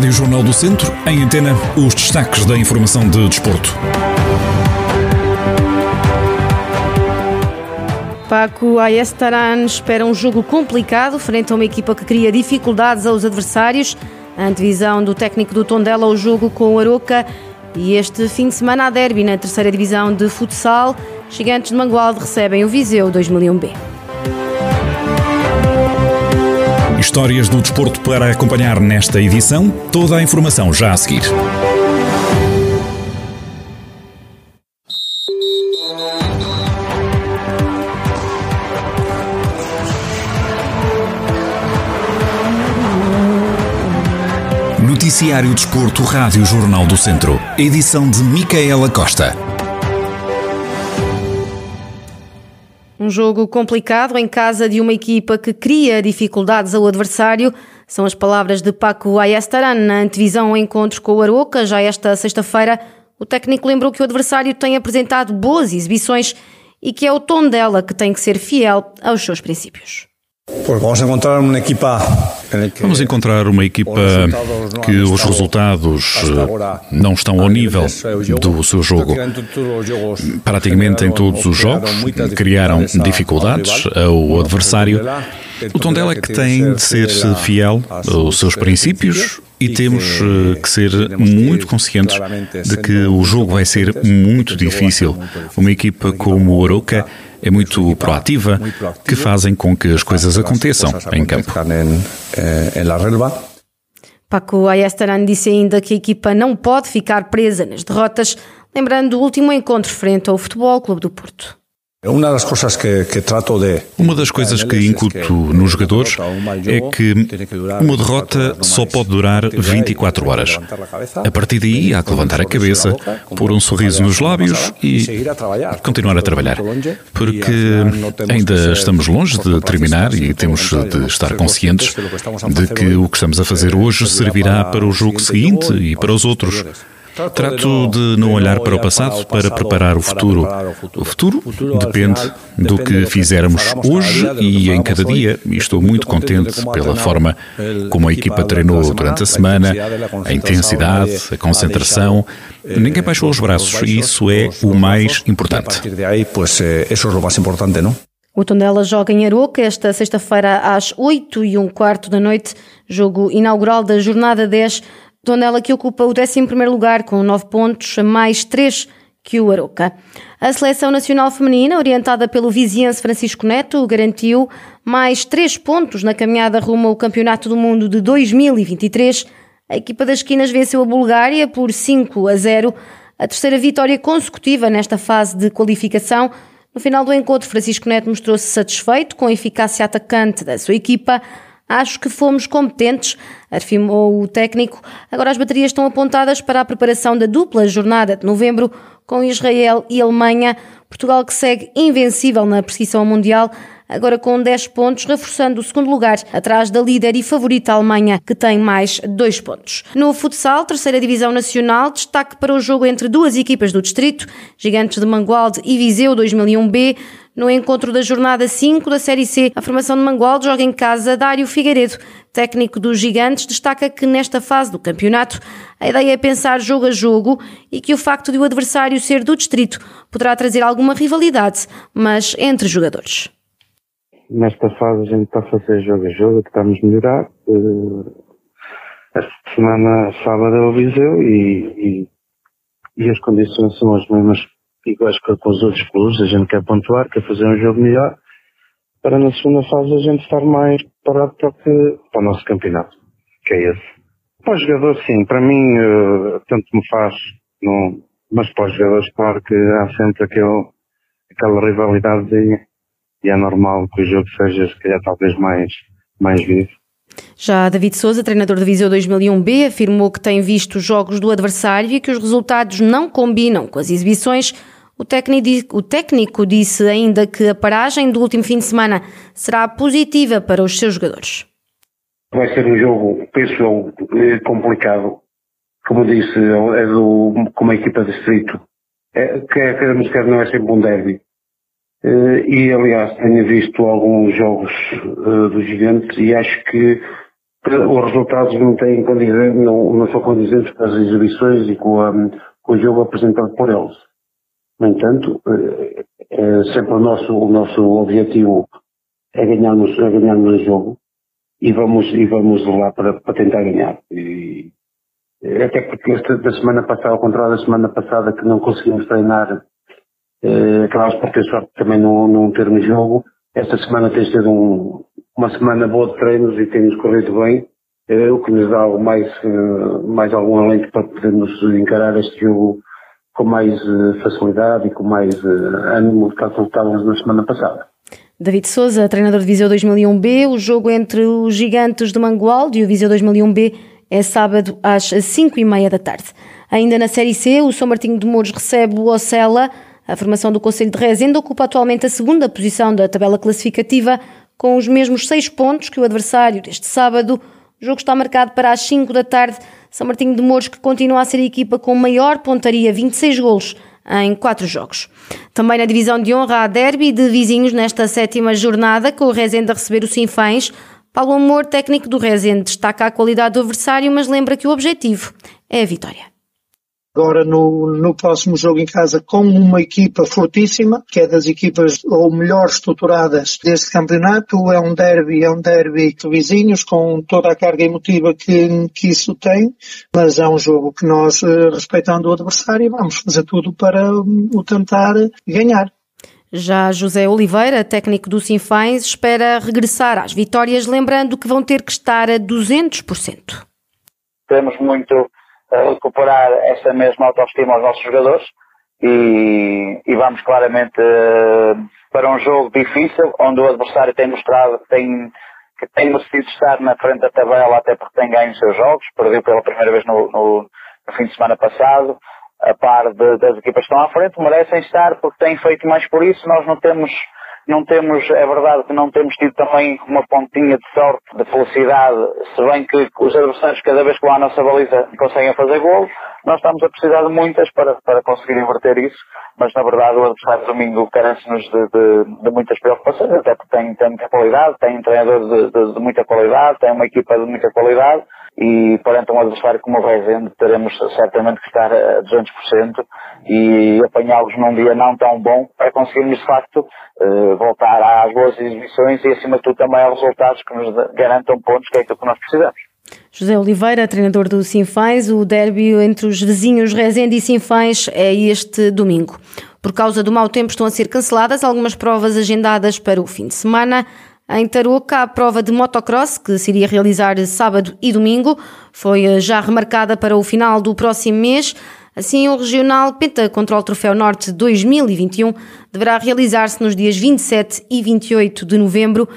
Rádio Jornal do Centro, em antena, os destaques da informação de desporto. Paco Ayestaran espera um jogo complicado frente a uma equipa que cria dificuldades aos adversários. A antevisão do técnico do Tondela ao jogo com o Aroca e este fim de semana a derby na terceira divisão de futsal. Gigantes de Mangualde recebem o Viseu 2001B. Histórias do desporto para acompanhar nesta edição. Toda a informação já a seguir. Noticiário Desporto, Rádio Jornal do Centro. Edição de Micaela Costa. Um jogo complicado em casa de uma equipa que cria dificuldades ao adversário. São as palavras de Paco Ayestaran na antevisão ao encontro com o Aroca, já esta sexta-feira. O técnico lembrou que o adversário tem apresentado boas exibições e que é o tom dela que tem que ser fiel aos seus princípios. Vamos encontrar uma equipa Vamos encontrar uma equipa que os resultados eh, não estão ao nível do seu jogo. Praticamente em todos os jogos criaram dificuldades ao adversário. O tom dela é que tem de ser fiel aos seus princípios e temos eh, que ser muito conscientes de que o jogo vai ser muito difícil. Uma equipa como o Oroca é muito proativa, que fazem com que as coisas aconteçam em campo. Paco Ayestaran disse ainda que a equipa não pode ficar presa nas derrotas, lembrando o último encontro frente ao Futebol Clube do Porto. Uma das coisas que, incuto nos jogadores é que uma derrota só pode durar 24 horas. A partir daí há que levantar a cabeça, pôr um sorriso nos lábios e continuar a trabalhar. Porque ainda estamos longe de terminar e temos de estar conscientes de que o que estamos a fazer hoje servirá para o jogo seguinte e para os outros. Trato de não olhar para o passado para preparar o futuro. O futuro depende do que fizermos hoje e em cada dia. E estou muito contente pela forma como a equipa treinou durante a semana, a intensidade, a concentração. Ninguém baixou os braços e isso é o mais importante. O Tondela joga em Aroca esta sexta-feira às 8 e um quarto da noite, jogo inaugural da jornada 10 Tondela que ocupa o 11 lugar com 9 pontos, mais 3 que o Aroca. A seleção nacional feminina, orientada pelo viziense Francisco Neto, garantiu mais 3 pontos na caminhada rumo ao Campeonato do Mundo de 2023. A equipa das esquinas venceu a Bulgária por 5 a 0, a terceira vitória consecutiva nesta fase de qualificação. No final do encontro, Francisco Neto mostrou-se satisfeito com a eficácia atacante da sua equipa. Acho que fomos competentes, afirmou o técnico. Agora as baterias estão apontadas para a preparação da dupla jornada de novembro com Israel e Alemanha. Portugal que segue invencível na perseguição mundial, agora com 10 pontos, reforçando o segundo lugar, atrás da líder e favorita Alemanha, que tem mais 2 pontos. No futsal, terceira divisão nacional, destaque para o jogo entre duas equipas do distrito, Gigantes de Mangualde e Viseu 2001B. No encontro da jornada 5 da Série C, a formação de Mangualde joga em casa Dário Figueiredo. Técnico dos Gigantes destaca que nesta fase do campeonato a ideia é pensar jogo a jogo e que o facto de o adversário ser do distrito poderá trazer alguma rivalidade, mas entre jogadores. Nesta fase a gente está a fazer jogo a jogo, estamos a melhorar. Eh, esta semana, sábado é o Viseu e, e, e as condições são as mesmas iguais com os outros clubes, a gente quer pontuar, quer fazer um jogo melhor, para na segunda fase a gente estar mais preparado para, para o nosso campeonato, que é esse. Para os jogadores, sim, para mim, uh, tanto me faz, não, mas para os jogadores, claro que há sempre aquele, aquela rivalidade e, e é normal que o jogo seja, se calhar, talvez mais, mais vivo. Já David Souza, treinador da Viseu 2001B, afirmou que tem visto os jogos do adversário e que os resultados não combinam com as exibições. O técnico, o técnico disse ainda que a paragem do último fim de semana será positiva para os seus jogadores. Vai ser um jogo, penso eu, eh, complicado. Como disse, é do, com uma equipa de distrito. É, quer queremos quer não é sempre um derby. Eh, e aliás tenho visto alguns jogos uh, dos gigantes e acho que os resultados não, têm não, não são condizentes com as exibições e com, a, com o jogo apresentado por eles. No entanto, é, é sempre o nosso, o nosso objetivo é ganharmos, é ganharmos o jogo e vamos, e vamos lá para, para tentar ganhar. E, até porque esta da semana passada, ao contrário da semana passada que não conseguimos treinar, eh, acabámos por ter sorte também não, não termos jogo, esta semana tem sido um, uma semana boa de treinos e tem-nos corrido bem, eh, o que nos dá mais, eh, mais algum alento para podermos encarar este jogo com mais eh, facilidade e com mais ânimo do que estávamos na semana passada. David Souza, treinador de Viseu 2001B, o jogo entre os gigantes do Mangualde e o Viseu 2001B é sábado às 5 e meia da tarde. Ainda na Série C, o São Martinho de Mouros recebe o Ocela. A formação do Conselho de Rezende ocupa atualmente a segunda posição da tabela classificativa, com os mesmos seis pontos que o adversário deste sábado. O jogo está marcado para as 5 da tarde. São Martinho de Mouros, que continua a ser a equipa com maior pontaria, 26 golos em quatro jogos. Também na divisão de honra, há derby de vizinhos nesta sétima jornada, com o Rezende a receber o Sinfães. Paulo Amor, técnico do Rezende, destaca a qualidade do adversário, mas lembra que o objetivo é a vitória agora no, no próximo jogo em casa com uma equipa fortíssima, que é das equipas ou melhor estruturadas deste campeonato. É um derby, é um derby de vizinhos com toda a carga emotiva que, que isso tem, mas é um jogo que nós, eh, respeitando o adversário, vamos fazer tudo para o tentar ganhar. Já José Oliveira, técnico do Sinfães, espera regressar às vitórias, lembrando que vão ter que estar a 200%. Temos muito recuperar essa mesma autoestima aos nossos jogadores e, e vamos claramente uh, para um jogo difícil, onde o adversário tem mostrado que tem, que tem merecido estar na frente da tabela até porque tem ganho os seus jogos, perdeu pela primeira vez no, no, no fim de semana passado, a par de, das equipas que estão à frente, merecem estar porque têm feito mais por isso. Nós não temos, não temos, é verdade que não temos tido também uma pontinha de sorte, de felicidade, se bem que os adversários cada vez que vão à nossa baliza conseguem fazer golos, nós estamos a precisar de muitas para, para conseguir inverter isso, mas na verdade o adversário domingo carece-nos de, de, de, muitas preocupações, até porque tem, tem muita qualidade, tem um treinador de, de muita qualidade, tem uma equipa de muita qualidade, e perante um adversário como o Rezende teremos certamente que estar a 200% e apanhá-los num dia não tão bom para conseguirmos de facto eh, voltar às boas exibições e acima de tudo também aos resultados que nos garantam pontos, que é aquilo que nós precisamos. José Oliveira, treinador do Sinfãs, o derby entre os vizinhos Rezende e Sinfãs é este domingo. Por causa do mau tempo estão a ser canceladas algumas provas agendadas para o fim de semana. Em Tarouca, a prova de motocross, que se iria realizar sábado e domingo, foi eh, já remarcada para o final do próximo mês. Assim, o Regional Penta Control Troféu Norte 2021 deverá realizar-se nos dias 27 e 28 de novembro.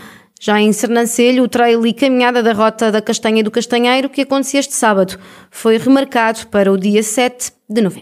Já em Sernancelho, o trail e caminhada da Rota da Castanha do Castanheiro, que acontecia este sábado, foi remarcado para o dia 7 de novembro.